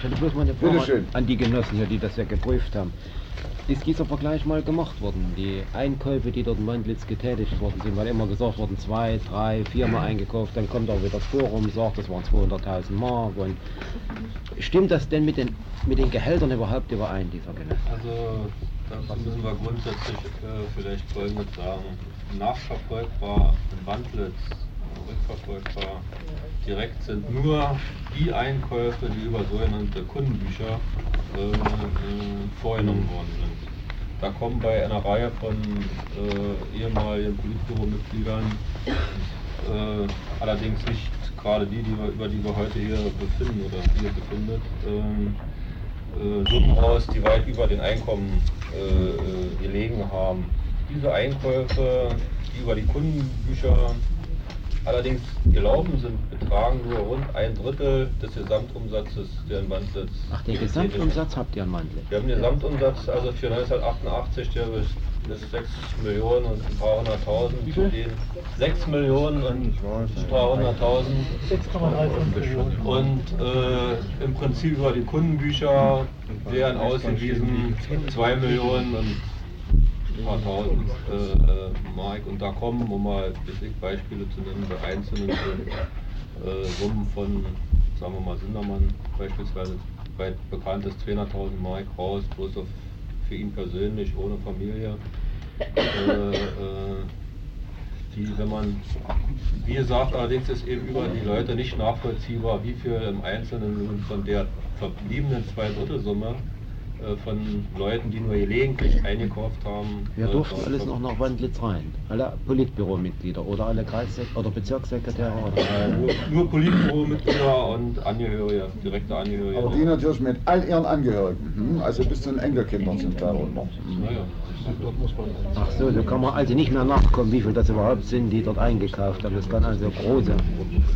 Ich hätte bloß mal eine Bitte Frage schön. an die Genossen hier, die das ja geprüft haben. Ist dieser Vergleich mal gemacht worden? Die Einkäufe, die dort in Wandlitz getätigt worden sind, weil immer gesagt worden, zwei, drei, viermal eingekauft, dann kommt auch wieder das Forum, sagt, das waren 200.000 Mark. Und stimmt das denn mit den, mit den Gehältern überhaupt überein, dieser Genosse? Also dazu müssen wir grundsätzlich äh, vielleicht folgendes sagen. Nachverfolgbar in Wandlitz, rückverfolgbar direkt sind nur die Einkäufe, die über sogenannte Kundenbücher äh, äh, vorgenommen worden sind. Da kommen bei einer Reihe von äh, ehemaligen Politbüromitgliedern, äh, allerdings nicht gerade die, die wir, über die wir heute hier befinden oder hier befindet, ähm, äh, Summen aus, die weit über den Einkommen äh, gelegen haben. Diese Einkäufe, die über die Kundenbücher allerdings gelaufen sind, betragen nur rund ein Drittel des Gesamtumsatzes, der in Wandlitz Ach, den Gesamtumsatz habt ihr in Wandlitz? wir haben den Gesamtumsatz also für 1988, der bis 6 Millionen und ein paar hunderttausend, zu den 6 Millionen und ein paar hunderttausend 6,35 Millionen. und äh, im Prinzip über die Kundenbücher wären ausgewiesen 2 Millionen und ein paar tausend äh, äh, Mark und da kommen, um mal Beispiele zu nennen, bei einzelnen äh, Summen von, sagen wir mal, Sindermann beispielsweise, weit bekanntes 200.000 Mark raus, bloß auf, für ihn persönlich, ohne Familie. Äh, äh, die, wenn man, wie gesagt, allerdings ist eben über die Leute nicht nachvollziehbar, wie viel im Einzelnen von der verbliebenen Zweidrittelsumme von Leuten, die nur gelegentlich eingekauft haben. Wir äh, durften alles noch nach Wandlitz rein. Alle Politbüromitglieder oder alle Kreissek oder Bezirkssekretäre oder Äh, nur, nur Politbüromitglieder und Angehörige, direkte Angehörige. Aber die natürlich mit all ihren Angehörigen, hm? also bis zu den Enkelkindern sind darunter. Hm. Naja, Ach so, so kann man also nicht mehr nachkommen, wie viel das überhaupt sind, die dort eingekauft haben. Das kann also große.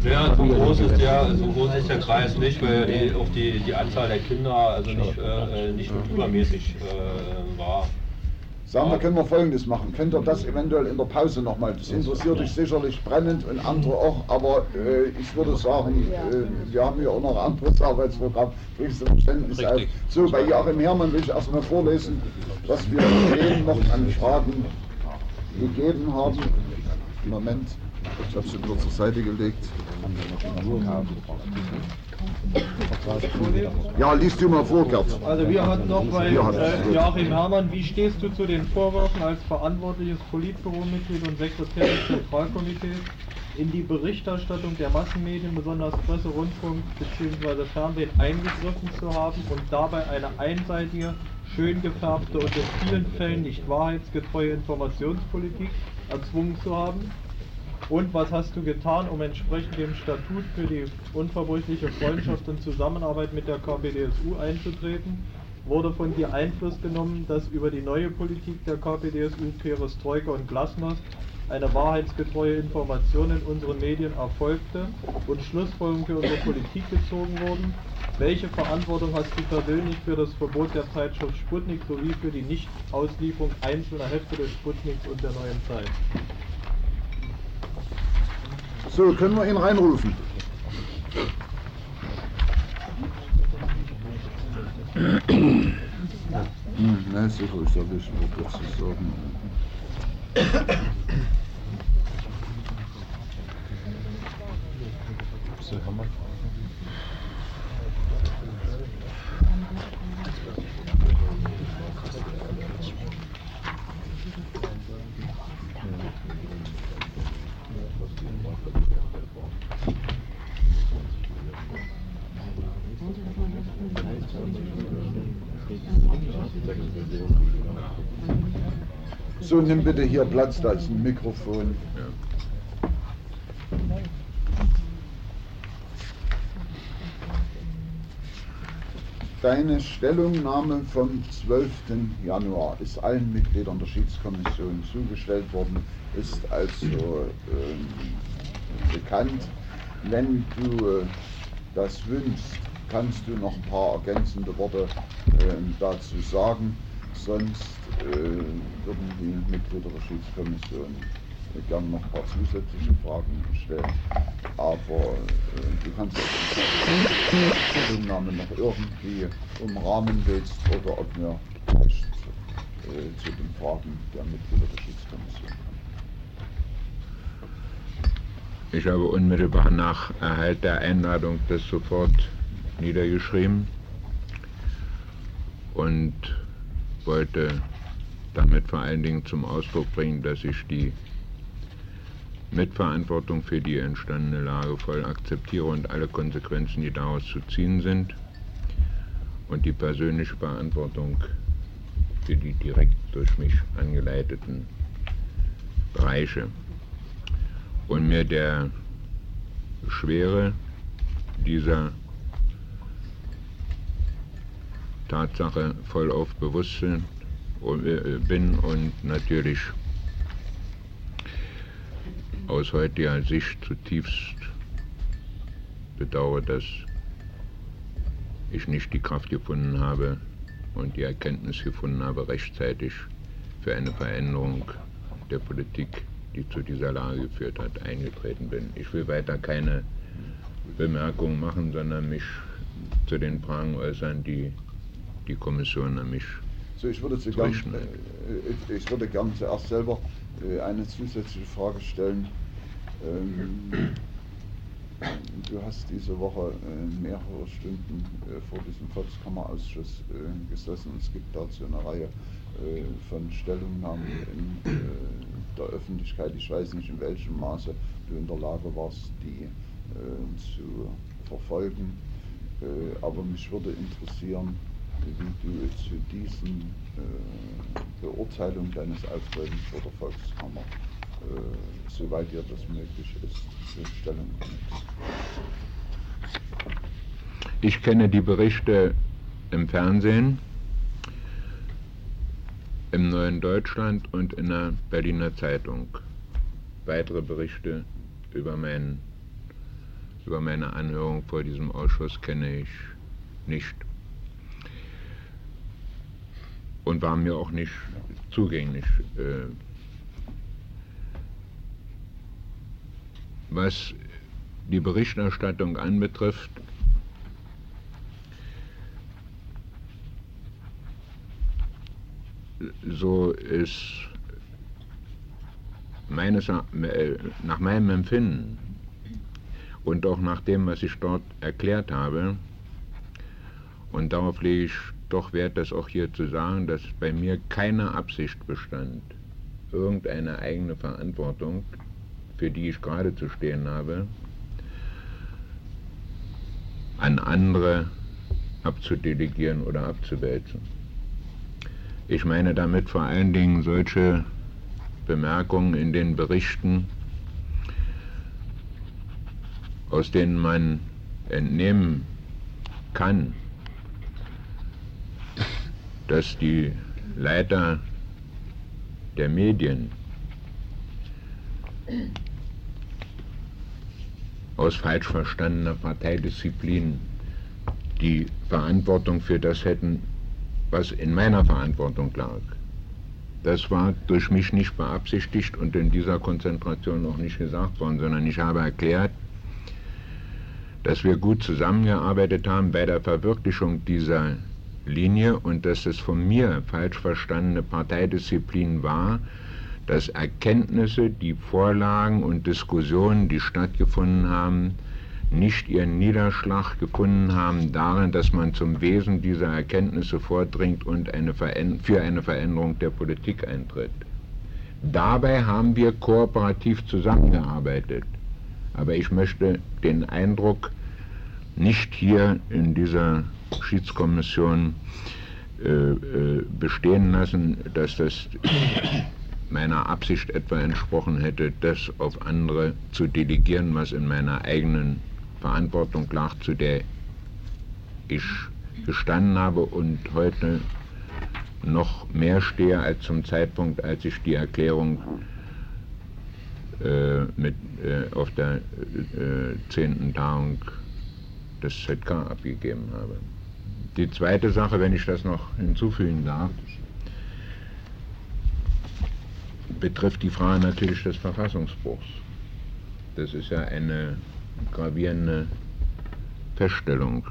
Ja, so groß ist der, so groß ist der Kreis nicht, weil die, auch die, die Anzahl der Kinder also nicht, äh, nicht übermäßig äh, war. Sagen wir, können wir Folgendes machen. Könnt ihr das eventuell in der Pause nochmal? Das interessiert dich sicherlich brennend und andere auch, aber äh, ich würde sagen, äh, wir haben hier auch noch ein anderes Arbeitsprogramm. Kriegst du Verständnis auf. Richtig. So, bei Joachim Herrmann will ich erstmal vorlesen, was wir eben noch an Fragen gegeben haben. Moment, ich habe sie wieder zur Seite gelegt. Ja, liest du mal vor, Gerd. Also wir hatten noch bei äh, Joachim Herrmann, wie stehst du zu den Vorwürfen als verantwortliches Politbüromitglied und Sekretär des Zentralkomitees in die Berichterstattung der Massenmedien, besonders Presse, Rundfunk bzw. Fernsehen eingegriffen zu haben und dabei eine einseitige, schön gefärbte und in vielen Fällen nicht wahrheitsgetreue Informationspolitik erzwungen zu haben? Und was hast du getan, um entsprechend dem Statut für die unverbrüchliche Freundschaft und Zusammenarbeit mit der KPDSU einzutreten? Wurde von dir Einfluss genommen, dass über die neue Politik der KPDSU, Perestroika und Glasnost eine wahrheitsgetreue Information in unseren Medien erfolgte und Schlussfolgerungen für unsere Politik gezogen wurden? Welche Verantwortung hast du persönlich für das Verbot der Zeitschrift Sputnik sowie für die Nichtauslieferung einzelner Hefte des Sputniks und der neuen Zeit? So, können wir ihn reinrufen? Hm, ne, sicher ist er wichtig, was zu sagen. So, nimm bitte hier Platz, da ist ein Mikrofon. Deine Stellungnahme vom 12. Januar ist allen Mitgliedern der Schiedskommission zugestellt worden, ist also ähm, bekannt. Wenn du äh, das wünschst, kannst du noch ein paar ergänzende Worte ähm, dazu sagen. Sonst äh, würden die Mitglieder der Schiedskommission gerne noch ein paar zusätzliche Fragen stellen. Aber äh, du kannst die Stellungnahme noch irgendwie umrahmen willst oder ob wir äh, zu den Fragen der Mitglieder der Schiedskommission kommen. Ich habe unmittelbar nach Erhalt der Einladung das sofort niedergeschrieben und wollte damit vor allen Dingen zum Ausdruck bringen, dass ich die Mitverantwortung für die entstandene Lage voll akzeptiere und alle Konsequenzen, die daraus zu ziehen sind und die persönliche Verantwortung für die direkt durch mich angeleiteten Bereiche. Und mir der Schwere dieser Tatsache voll auf bewusst äh, bin und natürlich aus heutiger Sicht zutiefst bedauere, dass ich nicht die Kraft gefunden habe und die Erkenntnis gefunden habe, rechtzeitig für eine Veränderung der Politik, die zu dieser Lage geführt hat, eingetreten bin. Ich will weiter keine Bemerkungen machen, sondern mich zu den Fragen äußern, die die Kommission an mich so, ich würde, gern, äh, ich würde gern zuerst selber äh, eine zusätzliche Frage stellen. Ähm, du hast diese Woche äh, mehrere Stunden äh, vor diesem Volkskammerausschuss äh, gesessen. Es gibt dazu eine Reihe äh, von Stellungnahmen in der Öffentlichkeit. Ich weiß nicht, in welchem Maße du in der Lage warst, die zu verfolgen. aber mich würde interessieren, wie du zu diesen äh, Beurteilungen deines Auftretens vor der Volkskammer, äh, soweit dir das möglich ist, Stellung nimmst. Ich kenne die Berichte im Fernsehen, im Neuen Deutschland und in der Berliner Zeitung. Weitere Berichte über, mein, über meine Anhörung vor diesem Ausschuss kenne ich nicht und war mir auch nicht zugänglich. Äh, was die Berichterstattung anbetrifft, so ist meines, äh, nach meinem Empfinden und auch nach dem, was ich dort erklärt habe, und darauf lege ich doch wert, das auch hier zu sagen, dass bei mir keine Absicht bestand, irgendeine eigene Verantwortung, für die ich gerade zu stehen habe, an andere abzudelegieren oder abzuwälzen. Ich meine damit vor allen Dingen solche Bemerkungen in den Berichten, aus denen man entnehmen kann, dass die Leiter der Medien aus falsch verstandener Parteidisziplin die Verantwortung für das hätten, was in meiner Verantwortung lag. Das war durch mich nicht beabsichtigt und in dieser Konzentration auch nicht gesagt worden, sondern ich habe erklärt, dass wir gut zusammengearbeitet haben bei der Verwirklichung dieser Linie und dass es von mir falsch verstandene Parteidisziplin war, dass Erkenntnisse, die Vorlagen und Diskussionen, die stattgefunden haben, nicht ihren Niederschlag gefunden haben darin, dass man zum Wesen dieser Erkenntnisse vordringt und eine für eine Veränderung der Politik eintritt. Dabei haben wir kooperativ zusammengearbeitet. Aber ich möchte den Eindruck nicht hier in dieser Schiedskommission äh, äh, bestehen lassen, dass das meiner Absicht etwa entsprochen hätte, das auf andere zu delegieren, was in meiner eigenen Verantwortung lag, zu der ich gestanden habe und heute noch mehr stehe als zum Zeitpunkt, als ich die Erklärung äh, mit, äh, auf der äh, zehnten Tagung des ZK abgegeben habe. Die zweite Sache, wenn ich das noch hinzufügen darf, betrifft die Frage natürlich des Verfassungsbruchs. Das ist ja eine gravierende Feststellung.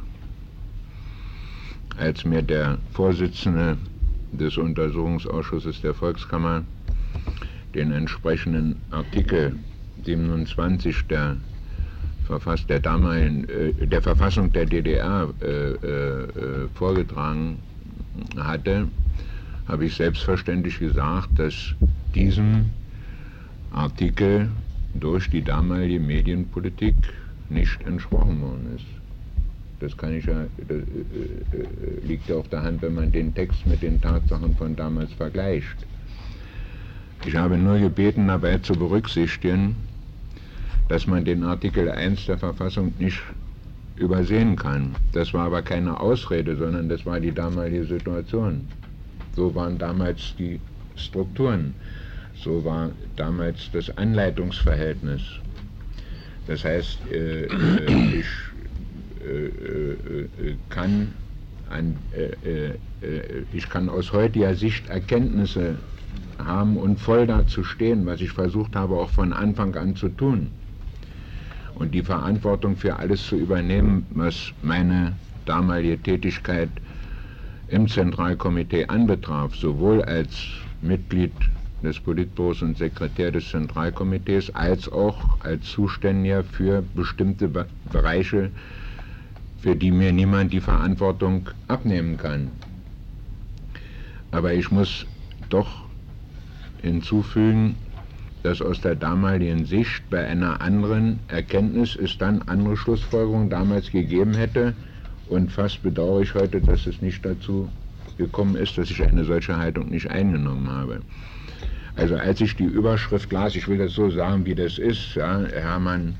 Als mir der Vorsitzende des Untersuchungsausschusses der Volkskammer den entsprechenden Artikel 27 der, Verfass der, damaligen, äh, der Verfassung der DDR äh, äh, vorgetragen hatte, habe ich selbstverständlich gesagt, dass diesem Artikel durch die damalige Medienpolitik nicht entsprochen worden ist. Das kann ich ja, das, äh, liegt ja auf der Hand, wenn man den Text mit den Tatsachen von damals vergleicht. Ich habe nur gebeten, dabei zu berücksichtigen, dass man den Artikel 1 der Verfassung nicht übersehen kann. Das war aber keine Ausrede, sondern das war die damalige Situation. So waren damals die Strukturen. So war damals das Anleitungsverhältnis. Das heißt, äh, äh ich äh, äh, kann an, äh, ich kann aus heutiger Sicht Erkenntnisse haben und voll dazu stehen, was ich versucht habe auch von Anfang an zu tun. Und die Verantwortung für alles zu übernehmen, was meine damalige Tätigkeit im Zentralkomitee anbetraf, sowohl als Mitglied des Politbüros und Sekretär des Zentralkomitees, als auch als Zuständiger für bestimmte Bereiche, für die mir niemand die Verantwortung abnehmen kann. Aber ich muss doch hinzufügen, dass aus der damaligen Sicht bei einer anderen Erkenntnis es dann andere Schlussfolgerungen damals gegeben hätte und fast bedauere ich heute, dass es nicht dazu gekommen ist, dass ich eine solche Haltung nicht eingenommen habe. Also als ich die Überschrift las, ich will das so sagen, wie das ist, ja, Hermann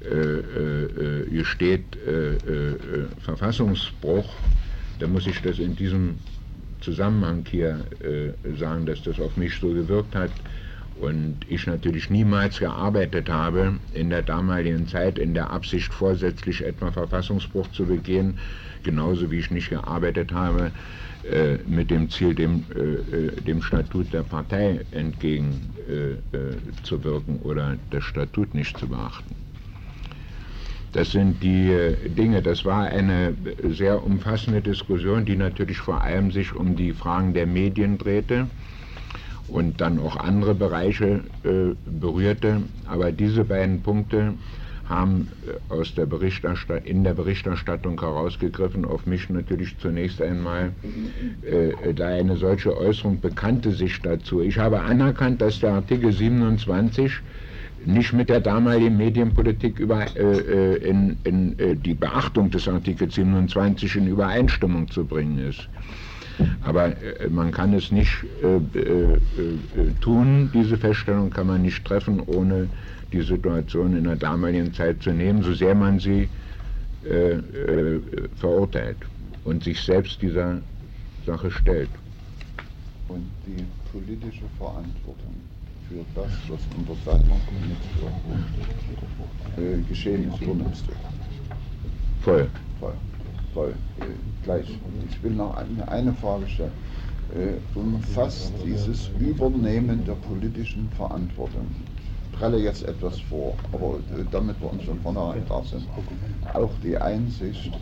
äh, äh, hier steht äh, äh, Verfassungsbruch, da muss ich das in diesem Zusammenhang hier äh, sagen, dass das auf mich so gewirkt hat und ich natürlich niemals gearbeitet habe in der damaligen Zeit in der Absicht vorsätzlich etwa Verfassungsbruch zu begehen, genauso wie ich nicht gearbeitet habe äh, mit dem Ziel, dem, äh, dem Statut der Partei entgegenzuwirken äh, oder das Statut nicht zu beachten. Das sind die äh, Dinge. Das war eine sehr umfassende Diskussion, die natürlich vor allem sich um die Fragen der Medien drehte und dann auch andere Bereiche äh, berührte. Aber diese beiden Punkte haben äh, aus der in der Berichterstattung herausgegriffen, auf mich natürlich zunächst einmal, äh, da eine solche Äußerung bekannte sich dazu. Ich habe anerkannt, dass der Artikel 27 nicht mit der damaligen Medienpolitik über, äh, äh, in, in äh, die Beachtung des Artikels 27 in Übereinstimmung zu bringen ist. Aber äh, man kann es nicht äh, äh, tun, diese Feststellung kann man nicht treffen, ohne die Situation in der damaligen Zeit zu nehmen, so sehr man sie verurteilt und sich selbst dieser Sache stellt. Und die politische Verantwortung für das, was unter seiner äh, geschehen ist, übernimmst du. Voll. Voll. Voll. Äh, gleich. Ich will noch eine, eine Frage stellen. Äh, umfasst dieses Übernehmen der politischen Verantwortung, ich prelle jetzt etwas vor, aber äh, damit wir uns von vornherein klar sind, auch die Einsicht,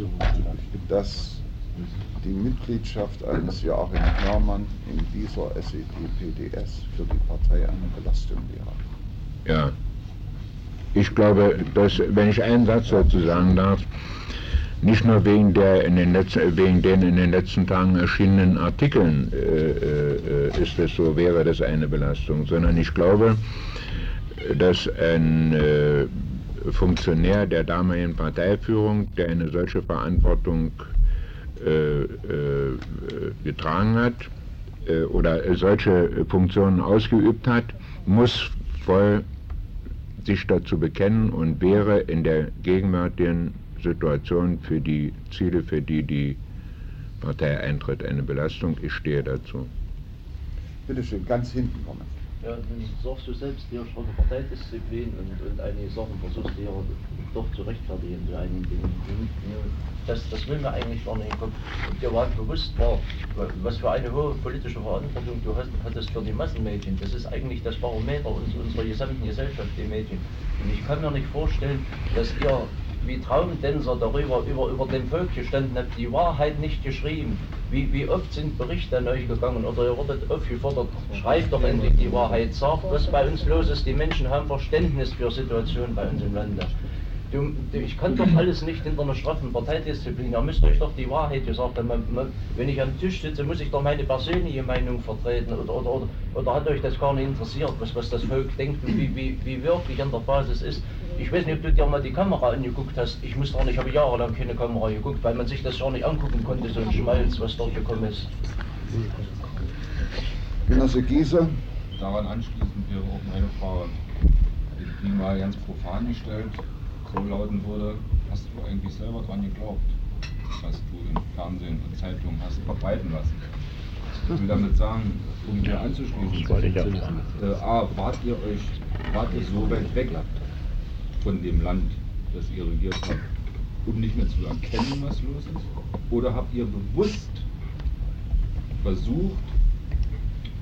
dass die Mitgliedschaft eines Joachim Herrmann in dieser SED-PDS für die Partei eine Belastung wäre. Ja. Ich glaube, dass, wenn ich einen Satz dazu sagen darf, nicht nur wegen, der in den letzten, wegen den in den letzten Tagen erschienenen Artikeln äh, äh, ist es so, wäre das eine Belastung, sondern ich glaube, dass ein äh, Funktionär der damaligen Parteiführung, der eine solche Verantwortung äh, äh, getragen hat äh, oder solche Funktionen ausgeübt hat, muss voll sich dazu bekennen und wäre in der gegenwärtigen Situation für die Ziele, für die die Partei eintritt, eine Belastung. Ich stehe dazu. Bitte schön, ganz hinten kommen. Ja, dann sorgst du selbst hier schon Parteidisziplin und, und einige Sachen versuchst du hier doch zu rechtfertigen, zu einigen Dingen. Das, das will mir eigentlich gar nicht kommen. Und dir war bewusst war, was für eine hohe politische Verantwortung du hast, hattest für die Massenmedien. Das ist eigentlich das Barometer unserer gesamten Gesellschaft, die Medien. Und ich kann mir nicht vorstellen, dass ihr wie Traumtänzer darüber über, über dem Volk gestanden habt, die Wahrheit nicht geschrieben. Wie, wie oft sind Berichte an euch gegangen oder ihr wurdet aufgefordert, schreibt doch endlich die Wahrheit, sagt, was bei uns los ist. Die Menschen haben Verständnis für Situationen bei uns im Lande. Du, du, ich kann doch alles nicht hinter einer straffen Parteidisziplin. Da müsst euch doch die Wahrheit gesagt haben. Wenn ich am Tisch sitze, muss ich doch meine persönliche Meinung vertreten. Oder, oder, oder, oder hat euch das gar nicht interessiert, was, was das Volk denkt und wie, wie, wie wirklich an der Basis ist. Ich weiß nicht, ob du dir mal die Kamera angeguckt hast. Ich muss doch nicht, ich habe jahrelang keine Kamera geguckt, weil man sich das gar nicht angucken konnte, so ein Schmalz, was dort gekommen ist. Genosse Giese. Daran anschließend wäre auch meine Frage, die mal ganz profan gestellt, so lauten würde, hast du eigentlich selber dran geglaubt, was du im Fernsehen und Zeitungen hast verbreiten lassen? Ich will damit sagen, um hier anzuschließen, äh, A, wart ihr euch, wart ihr so weit weg von dem Land, das ihr regiert habt, um nicht mehr zu erkennen, was los ist? Oder habt ihr bewusst versucht,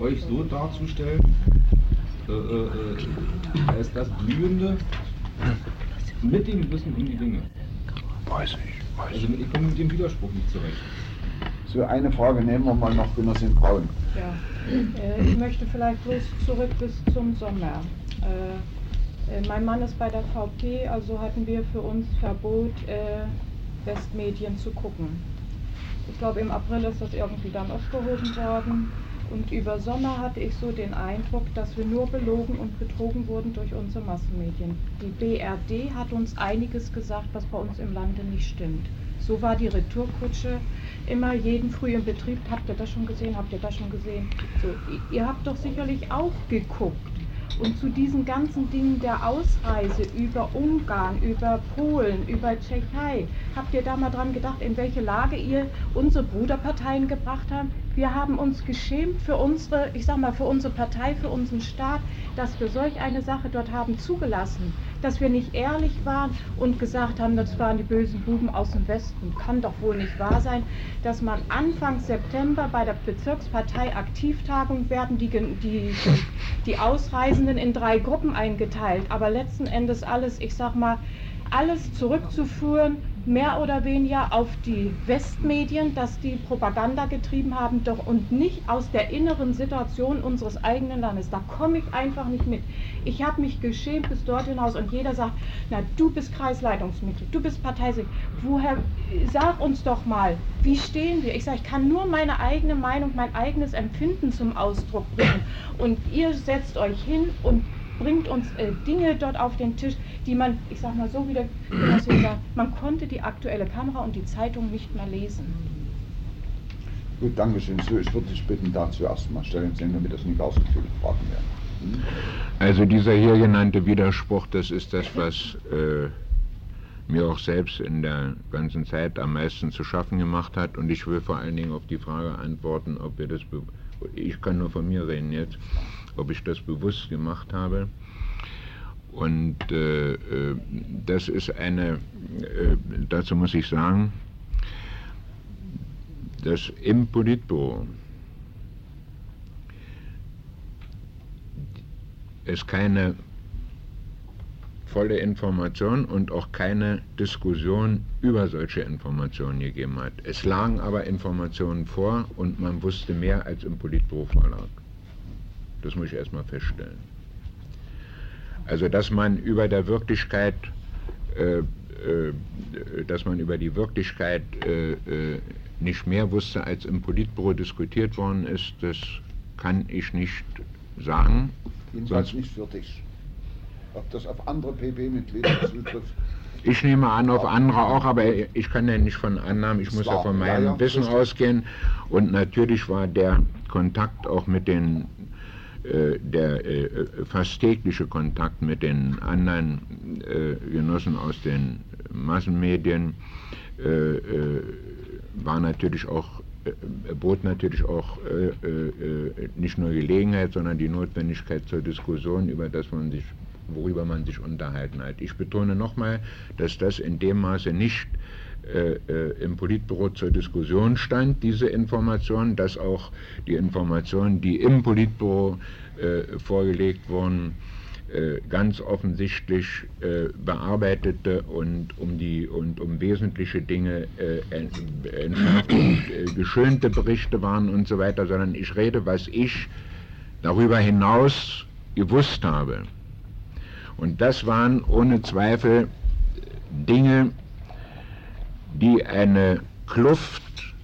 euch so darzustellen, äh, äh, äh als das Blühende mit dem Wissen um die Dinge? Weiß ich, weiß Also ich komme mit dem Widerspruch nicht zurecht. So, eine Frage nehmen wir mal noch, Genossin Braun. Ja, äh, ich möchte vielleicht bloß zurück bis zum Sommer. Äh, mein Mann ist bei der VP, also hatten wir für uns Verbot, äh, Westmedien zu gucken. Ich glaube, im April ist das irgendwie dann aufgehoben worden. Und über Sommer hatte ich so den Eindruck, dass wir nur belogen und betrogen wurden durch unsere Massenmedien. Die BRD hat uns einiges gesagt, was bei uns im Lande nicht stimmt. So war die Retourkutsche immer jeden früh im Betrieb. Habt ihr das schon gesehen? Habt ihr das schon gesehen? So, ihr habt doch sicherlich auch geguckt. Und zu diesen ganzen Dingen der Ausreise über Ungarn, über Polen, über Tschechei, habt ihr da mal dran gedacht, in welche Lage ihr unsere Bruderparteien gebracht habt? Wir haben uns geschämt für unsere, ich sag mal, für unsere Partei, für unseren Staat, dass wir solch eine Sache dort haben zugelassen. Dass wir nicht ehrlich waren und gesagt haben, das waren die bösen Buben aus dem Westen. Kann doch wohl nicht wahr sein, dass man Anfang September bei der Bezirkspartei Aktivtagung werden die, die, die Ausreisenden in drei Gruppen eingeteilt. Aber letzten Endes alles, ich sag mal, alles zurückzuführen mehr oder weniger auf die Westmedien, dass die Propaganda getrieben haben, doch und nicht aus der inneren Situation unseres eigenen Landes. Da komme ich einfach nicht mit. Ich habe mich geschämt bis dort hinaus und jeder sagt, na du bist Kreisleitungsmitglied, du bist Parteisekretär. Woher, sag uns doch mal, wie stehen wir? Ich sage, ich kann nur meine eigene Meinung, mein eigenes Empfinden zum Ausdruck bringen. Und ihr setzt euch hin und bringt uns äh, Dinge dort auf den Tisch, die man, ich sag mal so wie der Genosse sagt, man konnte die aktuelle Kamera und die Zeitung nicht mehr lesen. Gut, danke schön. So, ich würde dich bitten, dazu erstmal stellen, damit das nicht aus so viele Fragen werden. Hm? Also dieser hier genannte Widerspruch, das ist das, was äh, mir auch selbst in der ganzen Zeit am meisten zu schaffen gemacht hat. Und ich will vor allen Dingen auf die Frage antworten, ob wir das, ich kann nur von mir reden jetzt, ob ich das bewusst gemacht habe. Und äh, äh, das ist eine, äh, dazu muss ich sagen, dass im Politbüro es keine volle Information und auch keine Diskussion über solche Informationen gegeben hat. Es lagen aber Informationen vor und man wusste mehr, als im Politbüro vorlag. Das muss ich erstmal feststellen. Also dass man über der Wirklichkeit, äh, äh, dass man über die Wirklichkeit äh, äh, nicht mehr wusste, als im Politbüro diskutiert worden ist, das kann ich nicht sagen. Jedenfalls nicht für dich. Ob das auf andere PP-Mitglieder zutrifft. Ich nehme an, auf andere auch, aber ich kann ja nicht von Annahmen, ich muss ja von meinem ja, ja, Wissen ausgehen. Und natürlich war der Kontakt auch mit den der äh, fast tägliche Kontakt mit den anderen äh, Genossen aus den Massenmedien war natürlich auch äh, bot natürlich auch äh, äh, nicht nur Gelegenheit, sondern die Notwendigkeit zur Diskussion, über das man sich, worüber man sich unterhalten hat. Ich betone nochmal, dass das in dem Maße nicht äh, äh, im Politbüro zur Diskussion stand, diese Information, dass auch die Informationen, die im Politbüro äh, vorgelegt wurden, äh, ganz offensichtlich äh, bearbeitete und um die und um wesentliche Dinge äh, entschärfte und geschönte Berichte waren und so weiter, sondern ich rede, was ich darüber hinaus gewusst habe. Und das waren ohne Zweifel Dinge, die eine Kluft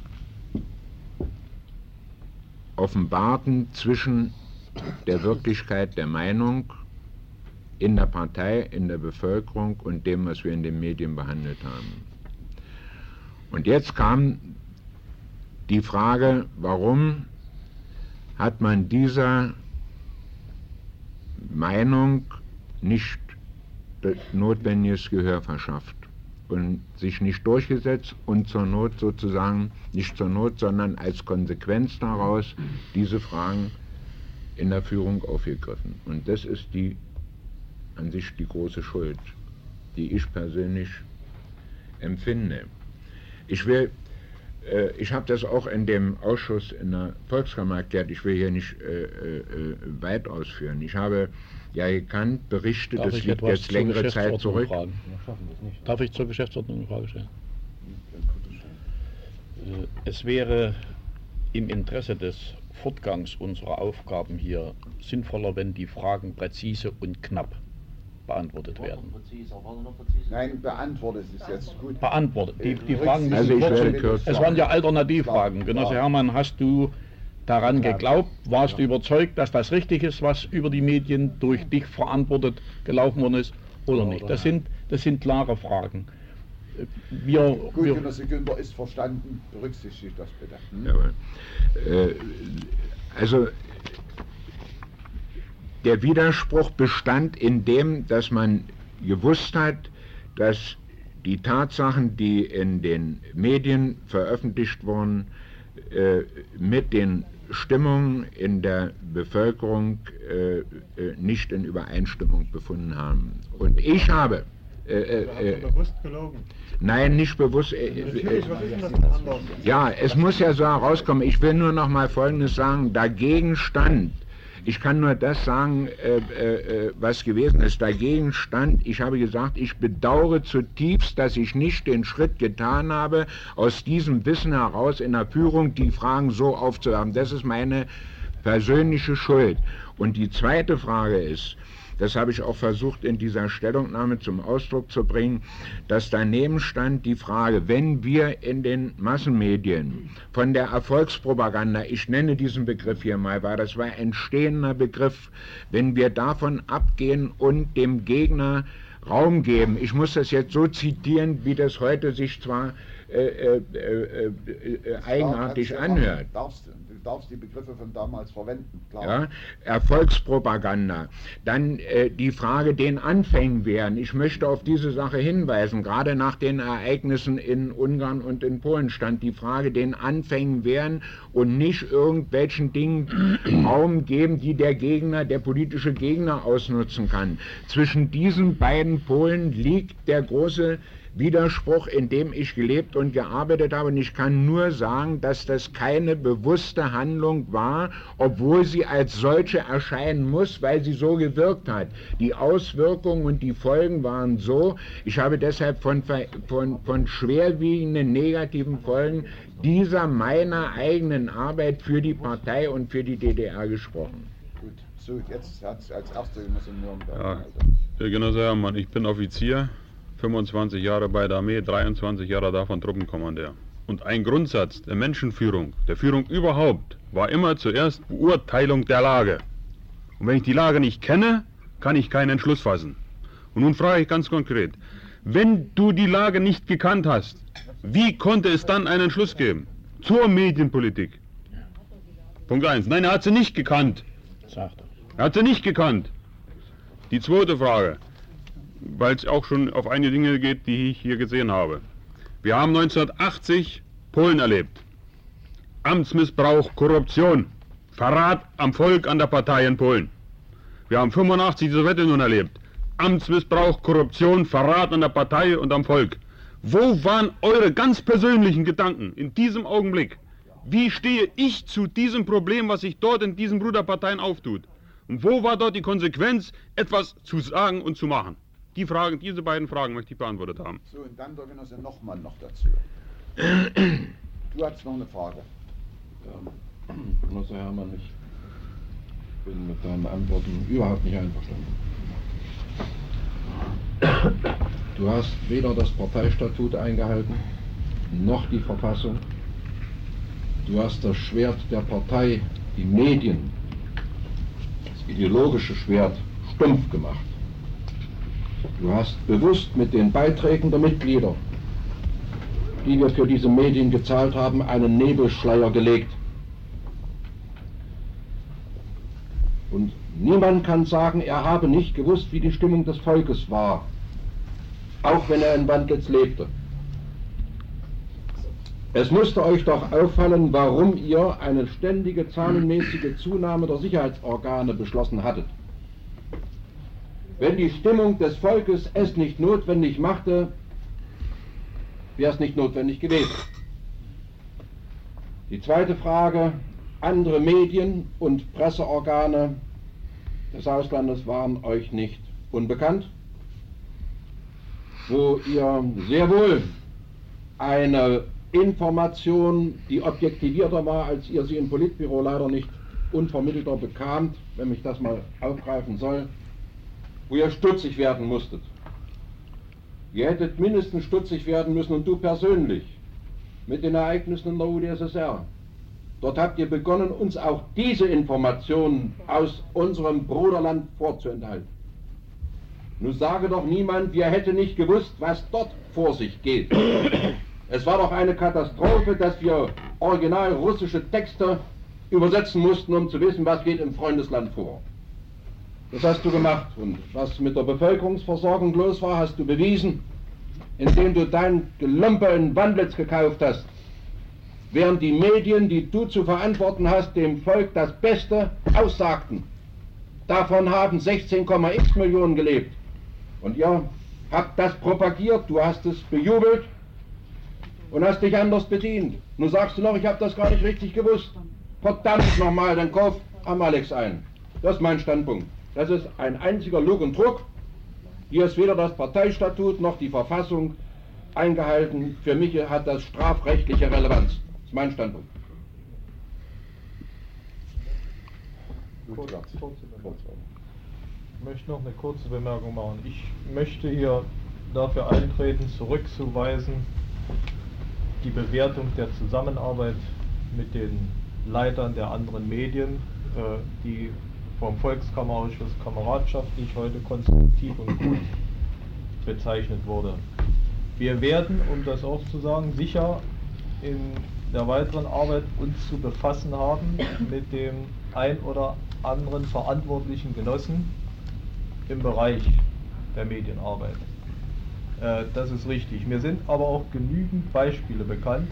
offenbarten zwischen der Wirklichkeit der Meinung in der Partei, in der Bevölkerung und dem, was wir in den Medien behandelt haben. Und jetzt kam die Frage, warum hat man dieser Meinung nicht notwendiges Gehör verschafft und sich nicht durchgesetzt und zur Not sozusagen, nicht zur Not, sondern als Konsequenz daraus diese Fragen in der Führung aufgegriffen. Und das ist die an sich die große Schuld, die ich persönlich empfinde. Ich will, äh, ich habe das auch in dem Ausschuss in der Volkskammer erklärt, ich will hier nicht äh, äh, weit ausführen. Ich habe ja gekannt, Berichte, Darf das liegt jetzt längere Zeit zurück. Darf ich zur Geschäftsordnung eine Frage stellen? Äh, es wäre im Interesse des Fortgangs unserer Aufgaben hier sinnvoller, wenn die Fragen präzise und knapp beantwortet werden. Nein, beantwortet ist jetzt gut. Beantwortet. Die, die Fragen, also ich es waren ja Alternativfragen. Genosse Hermann, hast du daran geglaubt? Warst du überzeugt, dass das richtig ist, was über die Medien durch dich verantwortet gelaufen worden ist oder nicht? Das sind, das sind klare Fragen. Wir, Gut, wir, Genosse Günther ist verstanden, berücksichtigt das bitte. Hm? Ja, äh, also der Widerspruch bestand in dem, dass man gewusst hat, dass die Tatsachen, die in den Medien veröffentlicht wurden, äh, mit den Stimmungen in der Bevölkerung äh, äh nicht in Übereinstimmung befunden haben. Und ich habe äh, äh, äh bewusst gelogen? Nein, nicht bewusst. ja, es muss ja so herauskommen. Ich will nur noch mal Folgendes sagen. Dagegen stand ich kann nur das sagen, äh, äh, äh, was gewesen ist. Dagegen stand, ich habe gesagt, ich bedauere zutiefst, dass ich nicht den Schritt getan habe, aus diesem Wissen heraus in der Führung die Fragen so aufzuhaben. Das ist meine persönliche Schuld. Und die zweite Frage ist, das habe ich auch versucht in dieser Stellungnahme zum Ausdruck zu bringen, dass daneben stand die Frage, wenn wir in den Massenmedien von der Erfolgspropaganda, ich nenne diesen Begriff hier mal, weil das war ein stehender Begriff, wenn wir davon abgehen und dem Gegner Raum geben. Ich muss das jetzt so zitieren, wie das heute sich zwar äh, äh, äh, äh eigenartig anhört. Darfst du? Darfst die Begriffe von damals verwenden, klar. Ja, Erfolgspropaganda. Dann äh, die Frage den Anfängen wären. Ich möchte auf diese Sache hinweisen. Gerade nach den Ereignissen in Ungarn und in Polen stand die Frage den Anfängen wären und nicht irgendwelchen Dingen Raum geben, die der Gegner, der politische Gegner ausnutzen kann. Zwischen diesen beiden Polen liegt der große Widerspruch, in dem ich gelebt und gearbeitet habe. Und ich kann nur sagen, dass das keine bewusste Handlung war, obwohl sie als solche erscheinen muss, weil sie so gewirkt hat. Die Auswirkungen und die Folgen waren so. Ich habe deshalb von, von, von schwerwiegenden negativen Folgen dieser meiner eigenen Arbeit für die Partei und für die DDR gesprochen. Gut, so jetzt als erster Genosse Nürnberg. Ja, Herr Genosse Herrmann, ich bin Offizier 25 Jahre bei der Armee, 23 Jahre davon Truppenkommandeur. Und ein Grundsatz der Menschenführung, der Führung überhaupt, war immer zuerst Beurteilung der Lage. Und wenn ich die Lage nicht kenne, kann ich keinen Entschluss fassen. Und nun frage ich ganz konkret, wenn du die Lage nicht gekannt hast, wie konnte es dann einen Entschluss geben zur Medienpolitik? Punkt 1. Nein, er hat sie nicht gekannt. Er hat sie nicht gekannt. Die zweite Frage weil es auch schon auf einige Dinge geht, die ich hier gesehen habe. Wir haben 1980 Polen erlebt. Amtsmissbrauch, Korruption, Verrat am Volk, an der Partei in Polen. Wir haben 85 die Sowjetunion erlebt. Amtsmissbrauch, Korruption, Verrat an der Partei und am Volk. Wo waren eure ganz persönlichen Gedanken in diesem Augenblick? Wie stehe ich zu diesem Problem, was sich dort in diesen Bruderparteien auftut? Und wo war dort die Konsequenz, etwas zu sagen und zu machen? Die Fragen, diese beiden Fragen möchte ich beantwortet haben. So, und dann der Genosse nochmal noch dazu. Du hast noch eine Frage. Ja, Genosse Hermann, ich bin mit deinen Antworten überhaupt nicht einverstanden. Du hast weder das Parteistatut eingehalten, noch die Verfassung. Du hast das Schwert der Partei, die Medien, das ideologische Schwert, stumpf gemacht. Du hast bewusst mit den Beiträgen der Mitglieder, die wir für diese Medien gezahlt haben, einen Nebelschleier gelegt. Und niemand kann sagen, er habe nicht gewusst, wie die Stimmung des Volkes war, auch wenn er in Wandlitz lebte. Es müsste euch doch auffallen, warum ihr eine ständige zahlenmäßige Zunahme der Sicherheitsorgane beschlossen hattet. Wenn die Stimmung des Volkes es nicht notwendig machte, wäre es nicht notwendig gewesen. Die zweite Frage, andere Medien und Presseorgane des Auslandes waren euch nicht unbekannt, wo ihr sehr wohl eine Information, die objektivierter war, als ihr sie im Politbüro leider nicht unvermittelter bekamt, wenn mich das mal aufgreifen soll, wo ihr stutzig werden musstet. Ihr hättet mindestens stutzig werden müssen und du persönlich mit den Ereignissen in der UdSSR. Dort habt ihr begonnen, uns auch diese Informationen aus unserem Bruderland vorzuenthalten. Nun sage doch niemand, wir hätten nicht gewusst, was dort vor sich geht. Es war doch eine Katastrophe, dass wir original russische Texte übersetzen mussten, um zu wissen, was geht im Freundesland vor. Das hast du gemacht. Und was mit der Bevölkerungsversorgung los war, hast du bewiesen, indem du dein Gelumpe in Wandlitz gekauft hast während die Medien, die du zu verantworten hast, dem Volk das Beste aussagten. Davon haben 16,x Millionen gelebt. Und ihr habt das propagiert, du hast es bejubelt und hast dich anders bedient. Nun sagst du noch, ich habe das gar nicht richtig gewusst. Verdammt nochmal, dann kauf am Alex ein. Das ist mein Standpunkt. Das ist ein einziger Lug und Druck. Hier ist weder das Parteistatut noch die Verfassung eingehalten. Für mich hat das strafrechtliche Relevanz ist mein Standpunkt. Kurz, ich möchte noch eine kurze Bemerkung machen. Ich möchte hier dafür eintreten, zurückzuweisen, die Bewertung der Zusammenarbeit mit den Leitern der anderen Medien, äh, die vom Volkskammerausschuss kameradschaftlich heute konstruktiv und gut bezeichnet wurde. Wir werden, um das auch zu sagen, sicher in der weiteren Arbeit uns zu befassen haben mit dem ein oder anderen verantwortlichen Genossen im Bereich der Medienarbeit. Äh, das ist richtig. Mir sind aber auch genügend Beispiele bekannt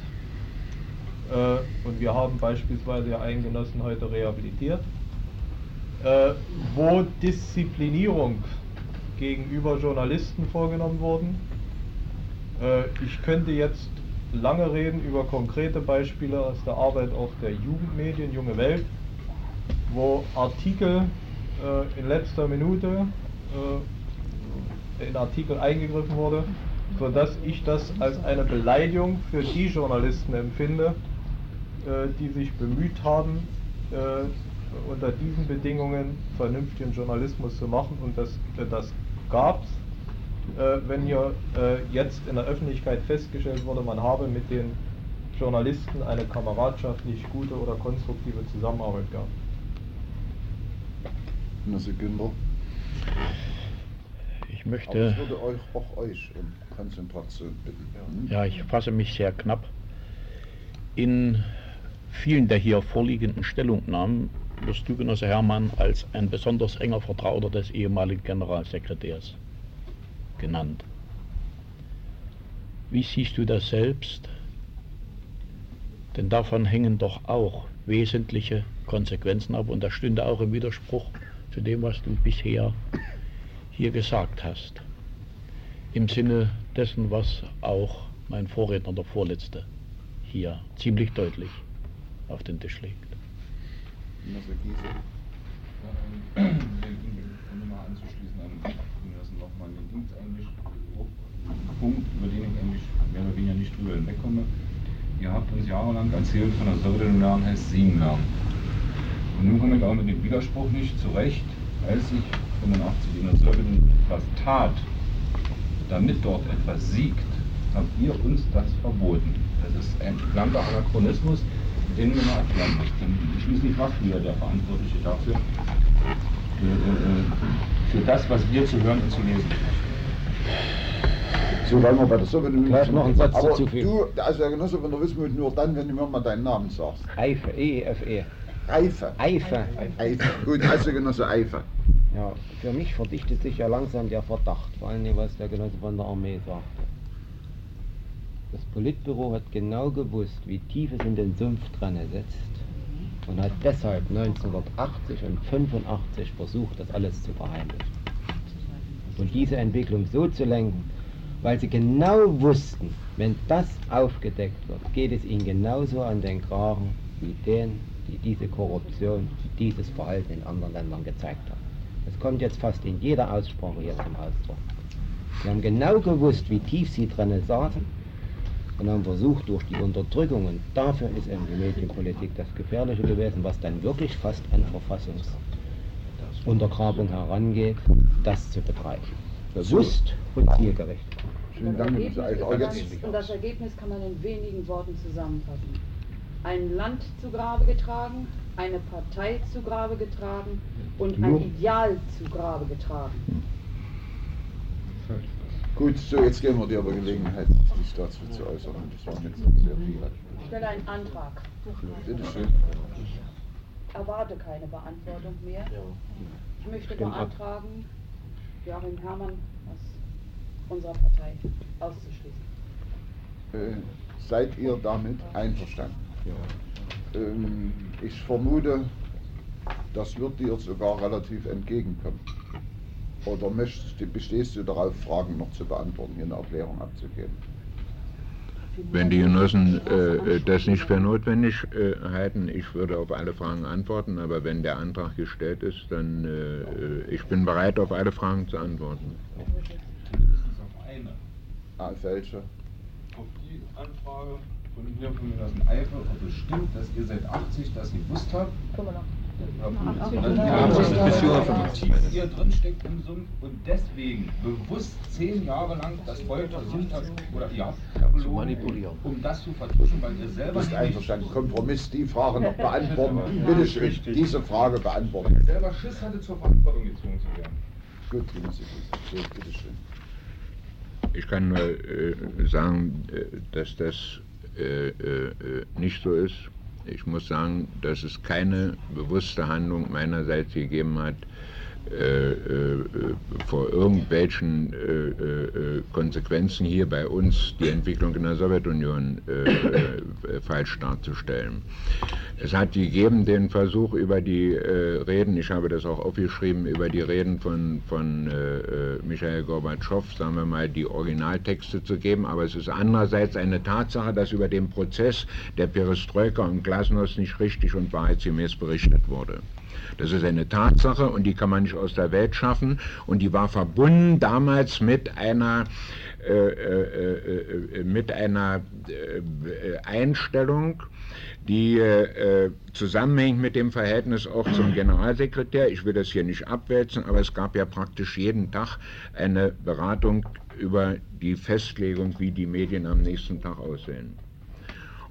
äh, und wir haben beispielsweise einen Genossen heute rehabilitiert, äh, wo Disziplinierung gegenüber Journalisten vorgenommen wurden. Äh, ich könnte jetzt lange reden über konkrete Beispiele aus der Arbeit auch der Jugendmedien, Junge Welt, wo Artikel äh, in letzter Minute äh, in Artikel eingegriffen wurde, sodass ich das als eine Beleidigung für die Journalisten empfinde, äh, die sich bemüht haben, äh, unter diesen Bedingungen vernünftigen Journalismus zu machen und das, das gab es äh, wenn hier äh, jetzt in der Öffentlichkeit festgestellt wurde, man habe mit den Journalisten eine kameradschaftlich gute oder konstruktive Zusammenarbeit gehabt. Genosse Günther. Ich möchte. ich würde euch auch euch um Konzentration bitten. Ja, ich fasse mich sehr knapp. In vielen der hier vorliegenden Stellungnahmen wirst du, Genosse Hermann, als ein besonders enger Vertrauter des ehemaligen Generalsekretärs genannt. Wie siehst du das selbst? Denn davon hängen doch auch wesentliche Konsequenzen ab und das stünde auch im Widerspruch zu dem, was du bisher hier gesagt hast. Im Sinne dessen, was auch mein Vorredner, der Vorletzte, hier ziemlich deutlich auf den Tisch legt. Um mal anzuschließen an nochmal den Dings eigentlich, Punkt, über den ich eigentlich mehr oder weniger nicht drüber hinwegkomme. Ihr habt uns jahrelang erzählt von der siegen lernen. Und nun komme ich auch mit dem Widerspruch nicht zurecht, als ich 85 in der Säule etwas tat, damit dort etwas siegt, habt ihr uns das verboten. Das ist ein blanker Anachronismus, den wir mal erklären müssen. Schließlich warst du ja der Verantwortliche dafür, für, äh, für das, was wir zu hören und zu lesen so wollen wir bei der Sowjetunion. Vielleicht noch einen Satz Aber dazu. du, also Herr Genosse von der Wismut, nur dann, wenn du mir mal deinen Namen sagst. Eife, E-F-E. Eife. Eife. Eife. Gut, also Genosse Eife. Ja, für mich verdichtet sich ja langsam der Verdacht, vor allem was der Genosse von der Armee sagte. Das Politbüro hat genau gewusst, wie tief es in den Sumpf dran sitzt und hat deshalb 1980 und 85 versucht, das alles zu verheimlichen. Und diese Entwicklung so zu lenken, weil sie genau wussten, wenn das aufgedeckt wird, geht es ihnen genauso an den Kragen wie denen, die diese Korruption, dieses Verhalten in anderen Ländern gezeigt haben. Das kommt jetzt fast in jeder Aussprache hier zum Ausdruck. Sie haben genau gewusst, wie tief sie drinnen saßen und haben versucht, durch die Unterdrückung, und dafür ist eben die Medienpolitik das Gefährliche gewesen, was dann wirklich fast an Verfassungsuntergrabung herangeht, das zu betreiben. Bewusst und zielgerichtet. Vielen Dank, Ergebnis kann, und das Ergebnis kann man in wenigen Worten zusammenfassen. Ein Land zu Grabe getragen, eine Partei zu Grabe getragen und ein Ideal zu Grabe getragen. Gut, so jetzt geben wir dir aber Gelegenheit, dich dazu zu äußern. Das waren jetzt sehr viele. Ich stelle einen Antrag. Bitte schön. Ich erwarte keine Beantwortung mehr. Ich möchte beantragen, Joachim Herrmann aus unserer Partei auszuschließen. Äh, seid ihr damit einverstanden? Ähm, ich vermute, das wird dir sogar relativ entgegenkommen. Oder möchtest, bestehst du darauf, Fragen noch zu beantworten, hier eine Erklärung abzugeben? Wenn die Genossen äh, das nicht für notwendig äh, halten, ich würde auf alle Fragen antworten, aber wenn der Antrag gestellt ist, dann äh, ich bin bereit, auf alle Fragen zu antworten. Auf eine. Ah, welche? Auf die Anfrage von hier von mir aus dem Eifel, ob es stimmt, dass ihr seit 80 das gewusst habt. Mal noch. tief ihr drin steckt im Sumpf und deswegen bewusst zehn Jahre lang das Volk versucht hat, oder habt zu manipulieren, um das zu vertuschen, weil ihr selber Bist nicht einverstanden. Kompromiss, die Frage noch beantworten. Bitte schön, diese Frage beantworten. weil selber Schiss hatte, zur Verantwortung gezwungen zu werden. Gut, so, bitte schön. Ich kann nur äh, sagen, äh, dass das äh, äh, nicht so ist. Ich muss sagen, dass es keine bewusste Handlung meinerseits gegeben hat, äh, äh, vor irgendwelchen äh, äh, Konsequenzen hier bei uns die Entwicklung in der Sowjetunion falsch darzustellen. Es hat gegeben den Versuch über die Reden, ich habe das auch aufgeschrieben, über die Reden von, von Michael Gorbatschow, sagen wir mal, die Originaltexte zu geben, aber es ist andererseits eine Tatsache, dass über den Prozess der Perestroika und Glasnost nicht richtig und wahrheitsgemäß berichtet wurde. Das ist eine Tatsache und die kann man nicht aus der Welt schaffen und die war verbunden damals mit einer äh, äh, äh, mit einer äh, Einstellung, die äh, zusammenhängt mit dem Verhältnis auch zum Generalsekretär. Ich will das hier nicht abwälzen, aber es gab ja praktisch jeden Tag eine Beratung über die Festlegung, wie die Medien am nächsten Tag aussehen.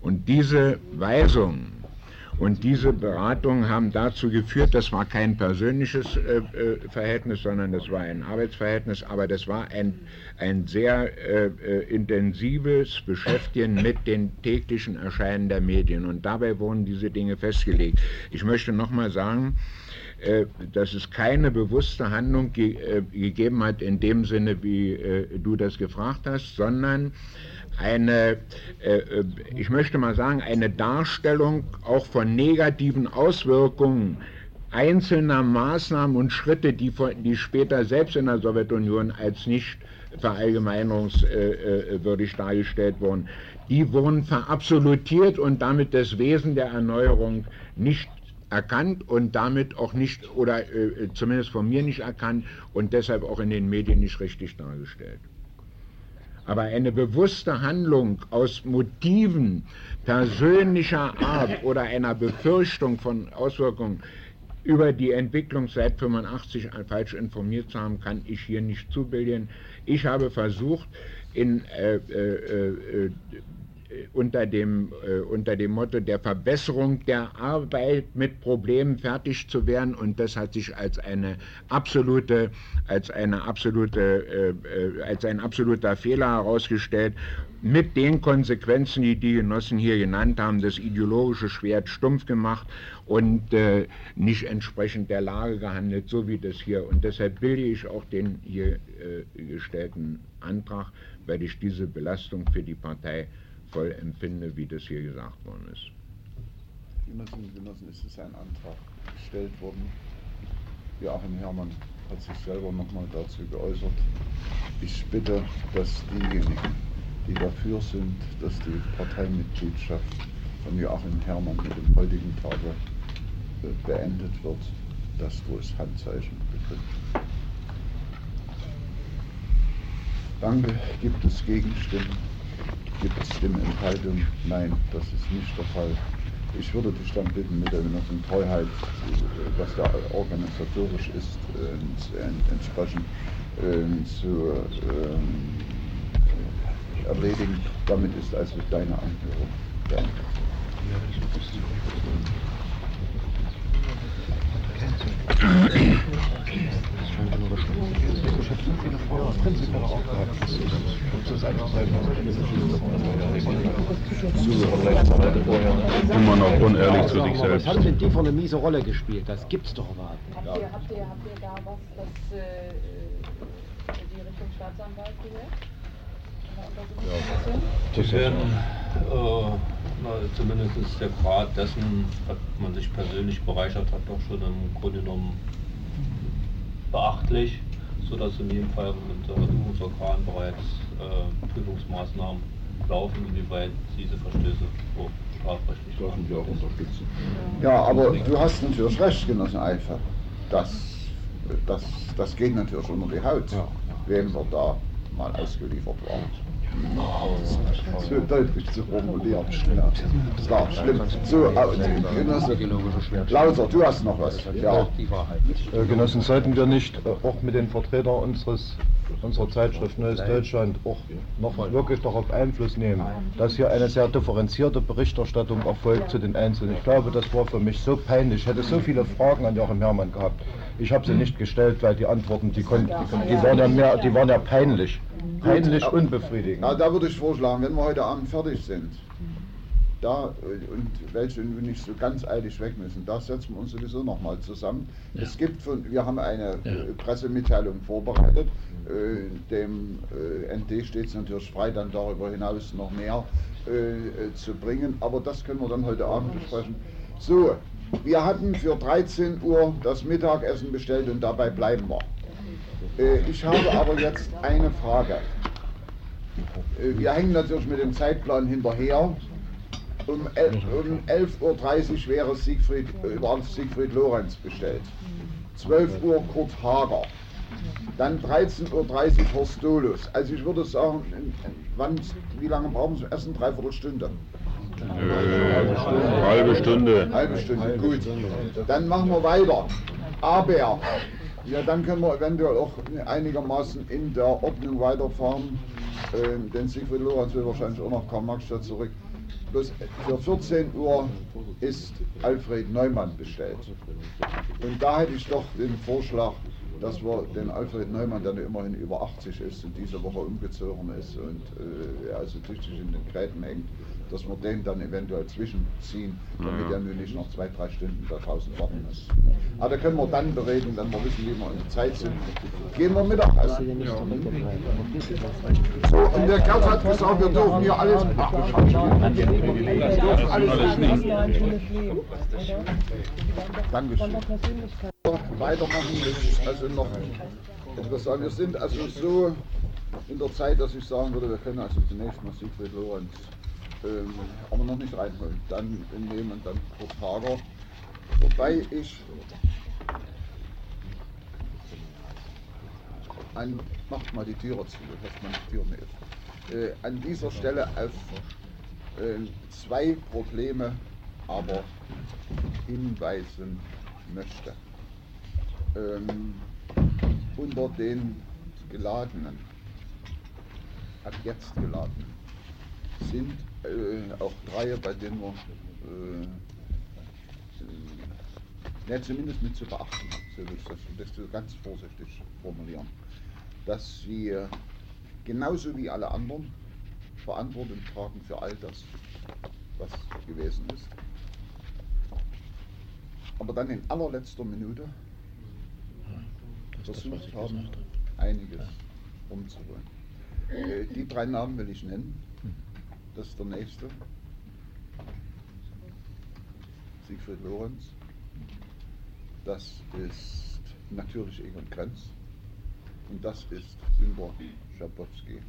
Und diese Weisung, und diese Beratungen haben dazu geführt, das war kein persönliches äh, äh, Verhältnis, sondern das war ein Arbeitsverhältnis, aber das war ein, ein sehr äh, äh intensives Beschäftigen mit den täglichen Erscheinen der Medien. Und dabei wurden diese Dinge festgelegt. Ich möchte nochmal sagen, äh, dass es keine bewusste Handlung ge gegeben hat in dem Sinne, wie du das gefragt hast, sondern eine, äh, äh, ich möchte mal sagen, eine Darstellung auch von negativen Auswirkungen einzelner Maßnahmen und Schritte, die, von, die später selbst in der Sowjetunion als nicht verallgemeinerungswürdig dargestellt wurden, die wurden verabsolutiert und damit das Wesen der Erneuerung nicht erkannt und damit auch nicht, oder äh, zumindest von mir nicht erkannt und deshalb auch in den Medien nicht richtig dargestellt. Aber eine bewusste Handlung aus Motiven persönlicher Art oder einer Befürchtung von Auswirkungen über die Entwicklung seit 85 falsch informiert zu haben, kann ich hier nicht zubilden. Ich habe versucht, in äh, äh, äh, unter dem, äh, unter dem Motto der Verbesserung der Arbeit mit Problemen fertig zu werden und das hat sich als eine absolute, als eine absolute, äh, äh, als ein absoluter Fehler herausgestellt, mit den Konsequenzen, die die Genossen hier genannt haben, das ideologische Schwert stumpf gemacht und äh, nicht entsprechend der Lage gehandelt, so wie das hier. Und deshalb bilde ich auch den hier äh, gestellten Antrag, weil ich diese Belastung für die Partei voll empfinde, wie das hier gesagt worden ist. Genossinnen und Genossen, ist es ein Antrag gestellt worden. Joachim Herrmann hat sich selber nochmal dazu geäußert. Ich bitte, dass diejenigen, die dafür sind, dass die Parteimitgliedschaft von Joachim Herrmann mit dem heutigen Tage beendet wird, das groß Handzeichen bekommt. Danke. Gibt es Gegenstimmen? Gibt es Stimmenthaltung? Nein, das ist nicht der Fall. Ich würde dich dann bitten, mit der Genossen Treuheit, was da organisatorisch ist, entsprechend äh, zu äh, erledigen. Damit ist also deine Anhörung beendet. Immer noch unehrlich zu sich selbst. Was haben denn die für eine miese Rolle gespielt? Das gibt's doch überhaupt nicht. Habt ihr, habt ihr, habt ihr da was, das äh, die Richtung Staatsanwalt gehört? Ja. Die werden, äh, na, zumindest der Grad dessen, was man sich persönlich bereichert hat, doch schon im Grunde genommen beachtlich, sodass in jedem Fall mit der Untersuchungsorgan bereits äh, Prüfungsmaßnahmen laufen, inwieweit diese Verstöße oh, strafrechtlich dürfen wir auch unterstützen. Ja, aber du hast natürlich recht, Genossen Eifer. Das, das, das geht natürlich unter die Haut, ja, ja. wem wir da mal ausgeliefert waren. So deutlich zu formulieren. Ja, klar, schlimm. So, Genosse, Lauser, du hast noch was. Ja. Äh, Genossen, sollten wir nicht äh, auch mit den Vertretern unseres, unserer Zeitschrift Neues Deutschland auch noch wirklich darauf Einfluss nehmen, dass hier eine sehr differenzierte Berichterstattung erfolgt zu den Einzelnen. Ich glaube, das war für mich so peinlich. Ich hätte so viele Fragen an Joachim Herrmann gehabt. Ich habe sie nicht gestellt, weil die Antworten, die, konnten, die, waren, ja mehr, die waren ja peinlich. Peinlich unbefriedigend. Ja, da würde ich vorschlagen, wenn wir heute Abend fertig sind, da und welche nicht so ganz eilig weg müssen, da setzen wir uns sowieso nochmal zusammen. Ja. Es gibt von, wir haben eine ja. Äh, Pressemitteilung vorbereitet. Äh, dem äh, ND steht es natürlich frei, dann darüber hinaus noch mehr äh, zu bringen. Aber das können wir dann heute Abend besprechen. So, wir hatten für 13 Uhr das Mittagessen bestellt und dabei bleiben wir. Äh, ich habe aber jetzt eine Frage. Äh, wir hängen natürlich mit dem Zeitplan hinterher. Um, um 11.30 Uhr wäre Siegfried, äh, Siegfried Lorenz bestellt. 12 Uhr Kurt Hager. Dann 13.30 Uhr Horst Dolus. Also ich würde sagen, wann, wie lange brauchen Sie Essen? Dreiviertel Stunde. Äh, halbe Stunde. Halbe Stunde, gut. Dann machen wir weiter. Aber, ja, dann können wir eventuell auch einigermaßen in der Ordnung weiterfahren. Ähm, denn Siegfried Lorenz will wahrscheinlich auch nach Karl-Marx-Stadt zurück. Bloß für 14 Uhr ist Alfred Neumann bestellt. Und da hätte ich doch den Vorschlag, dass wir den Alfred Neumann, der immerhin über 80 ist und diese Woche umgezogen ist und äh, also tüchtig in den Gräten hängt, dass wir den dann eventuell zwischenziehen, damit er nun nicht noch zwei, drei Stunden da draußen warten muss. Aber da können wir dann bereden, wenn wir wissen, wie wir in der Zeit sind. Gehen wir Mittagessen. Ja. So, und der Gerd hat gesagt, wir dürfen hier alles machen. Wir dürfen alles nehmen. Dankeschön. Weitermachen, also noch interessant. Wir sind also so in der Zeit, dass ich sagen würde, wir können also zunächst mal Siegfried Lorenz ähm, aber noch nicht reinholen. Dann nehmen und dann Kurt. Wobei ich an, macht mal die Türe zu, dass man die Tür nicht. Äh, an dieser Stelle auf äh, zwei Probleme aber hinweisen möchte. Ähm, unter den Geladenen, ab jetzt Geladenen, sind äh, auch drei, bei denen wir äh, äh, zumindest mit zu beachten, so will ich das, das ganz vorsichtig formulieren, dass sie genauso wie alle anderen Verantwortung tragen für all das, was gewesen ist. Aber dann in allerletzter Minute versucht haben, einiges umzuholen. Äh, die drei Namen will ich nennen. Das ist der nächste. Siegfried Lorenz. Das ist natürlich Egon Krenz. Und das ist Günter Schabowski.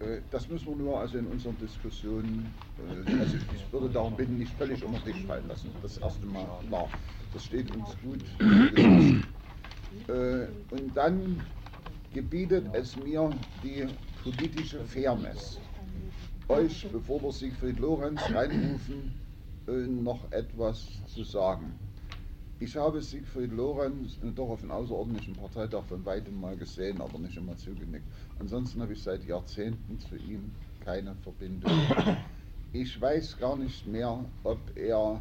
Äh, das müssen wir nur also in unseren Diskussionen, äh, also ich würde darum bitten, nicht völlig unter den Tisch fallen lassen. Das erste Mal klar. Das steht uns gut. Äh, und dann gebietet es mir die politische Fairness euch, bevor wir Siegfried Lorenz reinrufen, äh, noch etwas zu sagen. Ich habe Siegfried Lorenz doch auf einem außerordentlichen Parteitag von weitem mal gesehen, aber nicht immer zugenickt. Ansonsten habe ich seit Jahrzehnten zu ihm keine Verbindung. Ich weiß gar nicht mehr, ob er,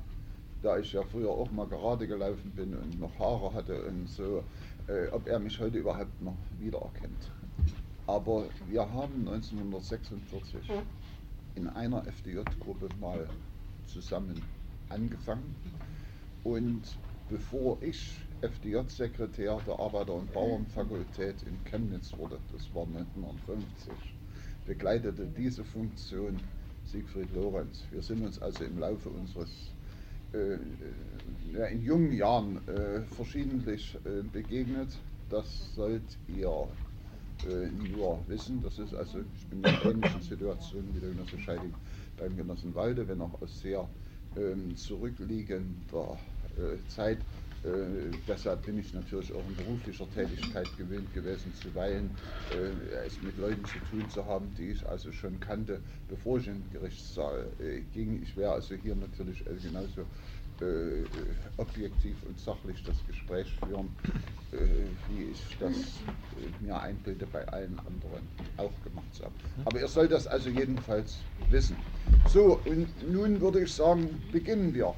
da ich ja früher auch mal gerade gelaufen bin und noch Haare hatte und so, äh, ob er mich heute überhaupt noch wiedererkennt. Aber wir haben 1946 in einer FDJ-Gruppe mal zusammen angefangen. Und bevor ich FDJ-Sekretär der Arbeiter- und Bauernfakultät in Chemnitz wurde, das war 1950, begleitete diese Funktion Siegfried Lorenz. Wir sind uns also im Laufe unseres äh, äh in jungen Jahren äh, verschiedentlich äh, begegnet. Das sollt ihr äh, nur wissen. Das ist also, ich bin in einer ähnlichen Situation wie der Genosse Scheiding beim Genossen Walde, wenn auch aus sehr ähm, zurückliegender äh, Zeit. Äh, deshalb bin ich natürlich auch in beruflicher Tätigkeit gewöhnt gewesen, zuweilen äh, es mit Leuten zu tun zu haben, die ich also schon kannte, bevor ich in den Gerichtssaal äh, ging. Ich wäre also hier natürlich äh, genauso äh, objektiv und sachlich das Gespräch führen, äh, wie ich das äh, mir einbilde, bei allen anderen auch gemacht zu haben. Aber ihr sollt das also jedenfalls wissen. So, und nun würde ich sagen, beginnen wir.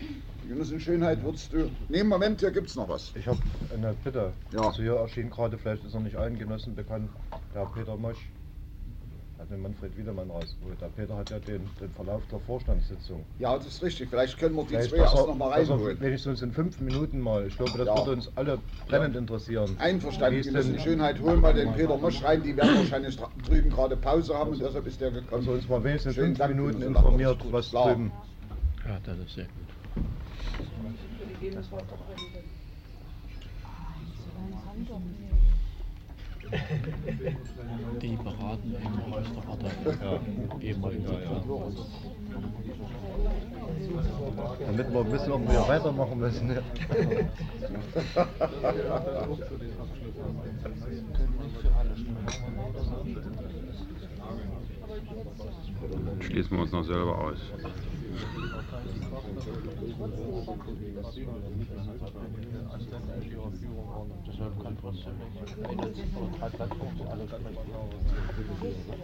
Genossen Schönheit, würdest du. Ne, Moment, hier gibt es noch was. Ich habe eine Bitte. Ja. Also hier erschien gerade, vielleicht ist er nicht allen Genossen bekannt, der Peter Mosch hat den Manfred Wiedemann rausgeholt. Der Peter hat ja den, den Verlauf der Vorstandssitzung. Ja, das ist richtig. Vielleicht können wir die Vielleicht zwei erst noch mal reinholen. Wenigstens in fünf Minuten mal. Ich glaube, das ja. würde uns alle brennend ja. interessieren. Einverstanden. Wir müssen Schönheit holen mal den Peter Mosch rein. Die werden wahrscheinlich drüben gerade Pause haben und deshalb ist der gekommen. Also uns mal wenigstens Schönen fünf Dank Minuten informiert, was Klar. drüben. Ja, das ist sehr gut. Die beraten immer aus der Partei. Ja. Ehemaligen ja, ja. Damit wir wissen, ob wir weitermachen müssen. Ja. Schließen wir uns noch selber aus.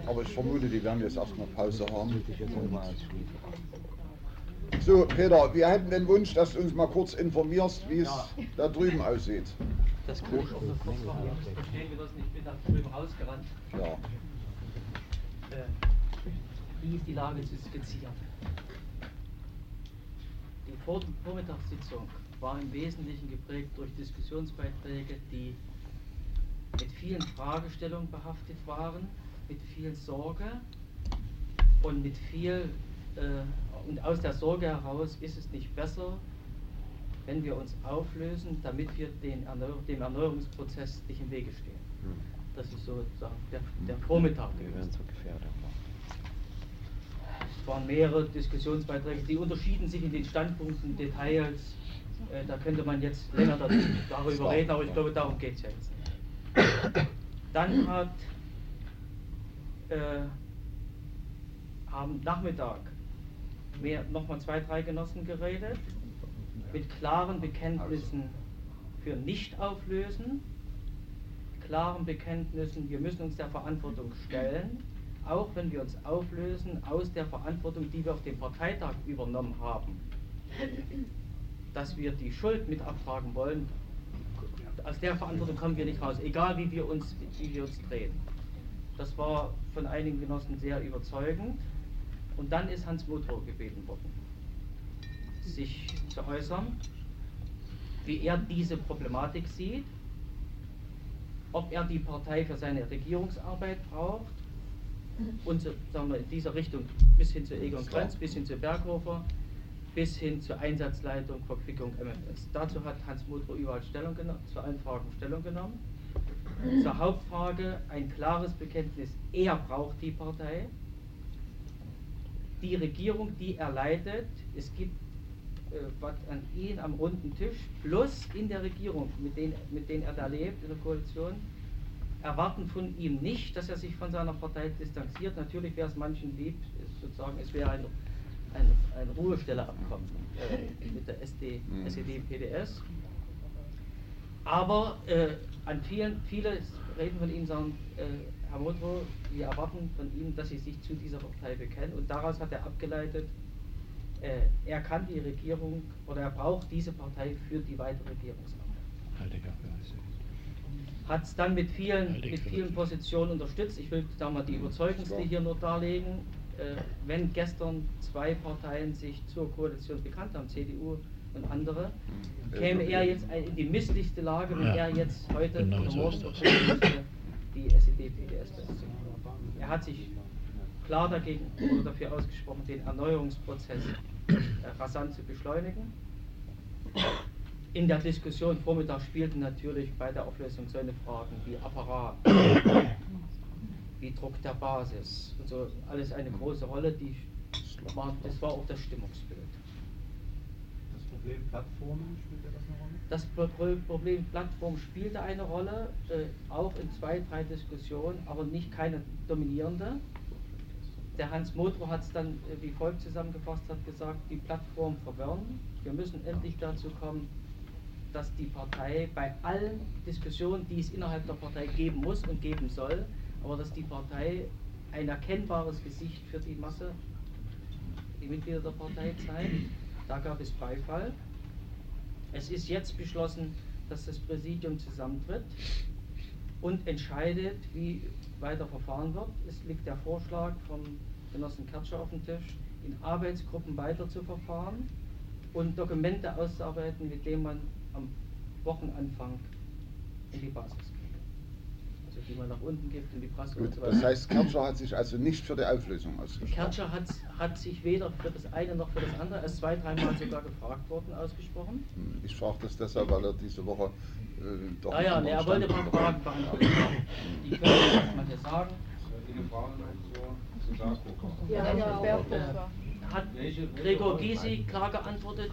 Aber ich vermute, die werden jetzt erstmal Pause haben. So, Peter, wir hätten den Wunsch, dass du uns mal kurz informierst, wie es da drüben aussieht. Das kann ich auch noch kurz machen. Ihr müsst verstehen, Genossen, ich bin da drüben rausgerannt. Ja. Äh, wie ist die Lage zu skizzieren? Die Vor Vormittagssitzung war im Wesentlichen geprägt durch Diskussionsbeiträge, die mit vielen Fragestellungen behaftet waren, mit viel Sorge und mit viel, äh, und aus der Sorge heraus ist es nicht besser, wenn wir uns auflösen, damit wir den Erneuer dem Erneuerungsprozess nicht im Wege stehen. Hm. Das ist sozusagen der, der Vormittag. Wir werden so gefährdet. Es waren mehrere Diskussionsbeiträge, die unterschieden sich in den Standpunkten, Details. Äh, da könnte man jetzt länger darüber reden, aber ich glaube, darum geht es ja jetzt nicht. Dann hat äh, am Nachmittag nochmal zwei, drei Genossen geredet mit klaren Bekenntnissen für Nicht-Auflösen, klaren Bekenntnissen, wir müssen uns der Verantwortung stellen, auch wenn wir uns auflösen aus der Verantwortung, die wir auf dem Parteitag übernommen haben, dass wir die Schuld mit abfragen wollen, aus der Verantwortung kommen wir nicht raus, egal wie wir uns, wie wir uns drehen. Das war von einigen Genossen sehr überzeugend. Und dann ist Hans Motor gebeten worden, sich zu äußern, wie er diese Problematik sieht, ob er die Partei für seine Regierungsarbeit braucht und so, sagen wir, in dieser Richtung bis hin zu Egon Krenz, bis hin zu Berghofer, bis hin zur Einsatzleitung, Verquickung MMS. Dazu hat Hans Motor überall Stellung genommen, zu allen Fragen Stellung genommen. Zur Hauptfrage ein klares Bekenntnis, er braucht die Partei. Die Regierung, die er leitet, es gibt äh, was an ihn am runden Tisch, plus in der Regierung, mit denen, mit denen er da lebt, in der Koalition, erwarten von ihm nicht, dass er sich von seiner Partei distanziert. Natürlich wäre es manchen lieb, sozusagen, es wäre ein, ein, ein Ruhestelleabkommen äh, mit der SD, mhm. SED, PDS. Aber äh, an vielen, viele reden von ihm, sagen, äh, Herr Motro, wir erwarten von ihm, dass Sie sich zu dieser Partei bekennen. Und daraus hat er abgeleitet, äh, er kann die Regierung oder er braucht diese Partei für die weitere Regierungsarbeit. Hat es dann mit vielen, mit vielen Positionen unterstützt. Ich will da mal die überzeugendste hier nur darlegen. Äh, wenn gestern zwei Parteien sich zur Koalition bekannt haben, CDU und andere, mhm. käme er jetzt in die misslichste Lage, wenn er jetzt heute genau oder morgen so die SED-PDS Er hat sich klar dagegen oder dafür ausgesprochen, den Erneuerungsprozess äh, rasant zu beschleunigen. In der Diskussion Vormittag spielten natürlich bei der Auflösung solche Fragen wie Apparat, wie Druck der Basis und so alles eine große Rolle. Die war, das war auch das Stimmungsbild. Das Problem Plattformen spielte das eine Rolle? Das Problem Plattform spielte eine Rolle, äh, auch in zwei, drei Diskussionen, aber nicht keine dominierende der Hans Modrow hat es dann äh, wie folgt zusammengefasst, hat gesagt, die Plattform verwirren. Wir müssen endlich dazu kommen, dass die Partei bei allen Diskussionen, die es innerhalb der Partei geben muss und geben soll, aber dass die Partei ein erkennbares Gesicht für die Masse, die Mitglieder der Partei zeigt. Da gab es Beifall. Es ist jetzt beschlossen, dass das Präsidium zusammentritt und entscheidet, wie weiter verfahren wird. Es liegt der Vorschlag vom Genossen Kertscher auf dem Tisch, in Arbeitsgruppen weiter zu verfahren und Dokumente auszuarbeiten, mit denen man am Wochenanfang in die Basis die man nach unten gibt in die Presse Gut, und so weiter. Das heißt, Kertscher hat sich also nicht für die Auflösung ausgesprochen. Kertscher hat, hat sich weder für das eine noch für das andere, er ist zwei, dreimal sogar gefragt worden, ausgesprochen. Hm, ich frage das deshalb, weil er diese Woche äh, doch. Ah ja, nee, er wollte ein paar Fragen beantworten. Die können wir erstmal hier sagen. Ja. Hat Gregor Gysi klar geantwortet,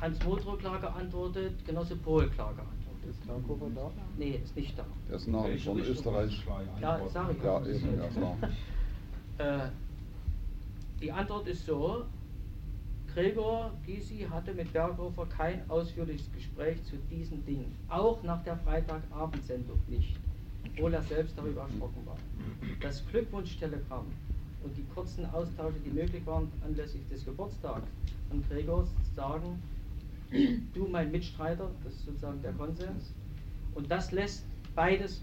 Hans Modrow klar geantwortet, Genosse Pohl klar geantwortet. Ist Klarkofer da? Nee, ist nicht da. Der ist nach von Österreich. Ja, sag ich. Ja, eben, ja klar. Äh, die Antwort ist so, Gregor Gysi hatte mit Berghofer kein ausführliches Gespräch zu diesen Dingen, auch nach der Freitagabendsendung nicht, obwohl er selbst darüber erschrocken war. Das Glückwunschtelegramm und die kurzen Austausche, die möglich waren anlässlich des Geburtstags von Gregors, sagen, du mein Mitstreiter, das ist sozusagen der Konsens, Und das lässt beides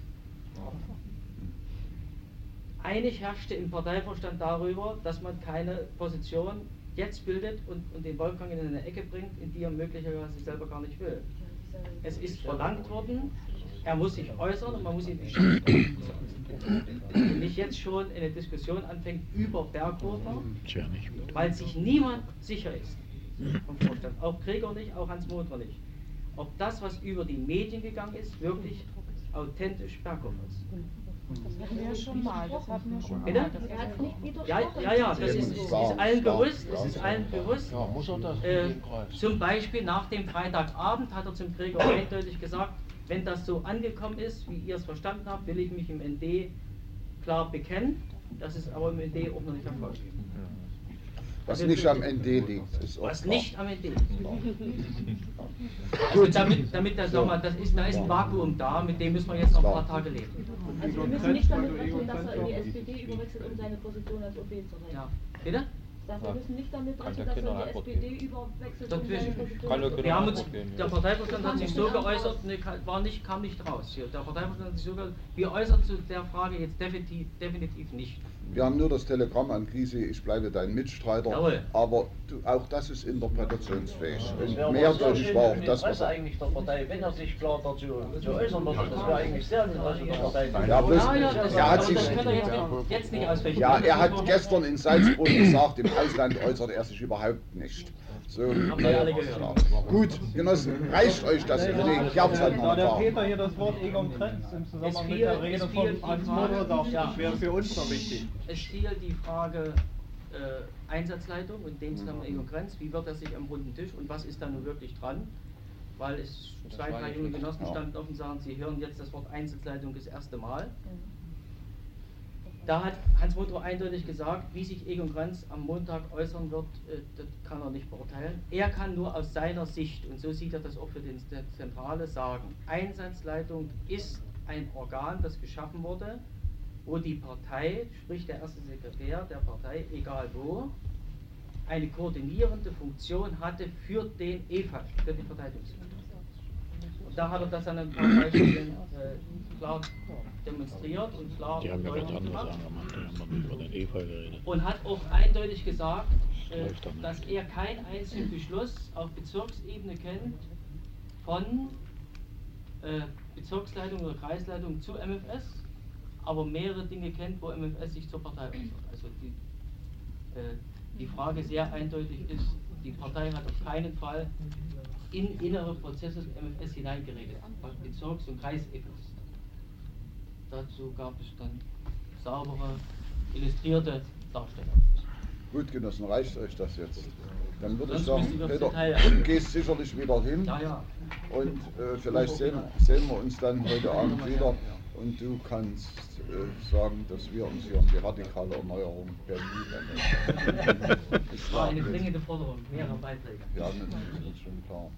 einig herrschte im Parteivorstand darüber, dass man keine Position jetzt bildet und, und den Wolfgang in eine Ecke bringt, in die er möglicherweise selber gar nicht will. Es ist verlangt worden, er muss sich äußern und man muss ihn nicht Und nicht jetzt schon eine Diskussion anfängt über Berghofer, weil sich niemand sicher ist vom Vorstand. Auch Gregor nicht, auch Hans Motor nicht. Ob das, was über die Medien gegangen ist, wirklich authentisch ist. Das hatten wir ja schon mal. Das hatten wir schon Bitte? mal. Das. Ja, ja, ja, das ist, ist, ist allen bewusst, es ist allen bewusst. Ja, muss er das Äh, zum Beispiel nach dem Freitagabend hat er zum Gregor eindeutig gesagt, wenn das so angekommen ist, wie ihr es verstanden habt, will ich mich im ND klar bekennen. Das ist aber im ND auch noch nicht erfolgt. Was nicht am ND liegt, ist Was nicht am ND liegt. Also damit, damit das nochmal, das ist, da ist ein Vakuum da, mit dem müssen wir jetzt noch ein paar Tage leben. Also wir müssen nicht damit rechnen, dass er in die SPD überwechselt, um seine Position als OB zu halten. Ja. Bitte? Sag, wir müssen nicht damit rechnen, dass er in die SPD überwechselt, Das um seine. Position Wir haben uns, der Parteivorstand hat sich so geäußert, ne, war nicht, kam nicht raus hier. Der Parteivorstand hat sich so geäußert, wir äußern zu der Frage jetzt definitiv, definitiv nicht. Wir haben nur das Telegramm an Gysi, ich bleibe dein Mitstreiter. Jawohl. Aber du, auch das ist interpretationsfähig. Das Und mehrdeutig war auch das, was eigentlich der Partei, wenn er sich klar dazu zu äußern würde. Das wäre eigentlich sehr im Interesse der Partei. Ja, bloß, Ja, ja, das, er hat das sich, jetzt, nicht- jetzt nicht ausfechten. ja, er hat gestern in Salzburg gesagt, im Ausland äußert er sich überhaupt nicht. So, Haben wir alle gehört. Gut, Genossen, reicht euch das? Nee, ich hab's halt Da mal der. Peter hier das Wort Egon Krenz im Es Zusammenhang mit der es Rede von die Hans Ja. das wäre für uns noch wichtig. Es fiel die Frage äh, Einsatzleitung und dem Zusammenhang Egon Krenz, wie wird er sich am runden Tisch und was ist da nun wirklich dran? Weil es zwei, drei junge. Genossen Ja. standen auf und sagen, sie hören jetzt das Wort Einsatzleitung das erste Mal. Da hat Hans Motor eindeutig gesagt, wie sich Egon Krenz am Montag äußern wird, äh, das kann er nicht beurteilen. Er kann nur aus seiner Sicht, und so sieht er das auch für die Zentrale, sagen, Einsatzleitung ist ein Organ, das geschaffen wurde, wo die Partei, sprich der erste Sekretär der Partei, egal wo, eine koordinierende Funktion hatte für den EFA, für die Verteidigungsminister. Da hat er das an ein paar Beispielen äh, klar demonstriert und klar Die haben ja ganz andere. Sachen gemacht, die haben über den EFA geredet. Und hat auch eindeutig gesagt, äh, dass er keinen einzigen Beschluss auf Bezirksebene kennt von äh, Bezirksleitung oder Kreisleitung zu MFS, aber mehrere Dinge kennt, wo MFS sich zur Partei äußert. Also die, äh, die Frage sehr eindeutig ist, die Partei hat auf keinen Fall in innere Prozesse des MFS hineingeredet, was Bezirks- und Kreis-EFS. Dazu gab es dann saubere, illustrierte Darstellungen. Gut, Genossen, reicht euch das jetzt? Dann würde ich sagen, Peter, du gehst sicherlich wieder hin. Ja, ja. Und äh, vielleicht sehen, sehen wir uns dann heute Abend wieder. Und du kannst äh, sagen, dass wir uns hier um die radikale Erneuerung Berlin Das war eine dringende Forderung, mehrere Beiträge. Ja, das ist uns schon klar.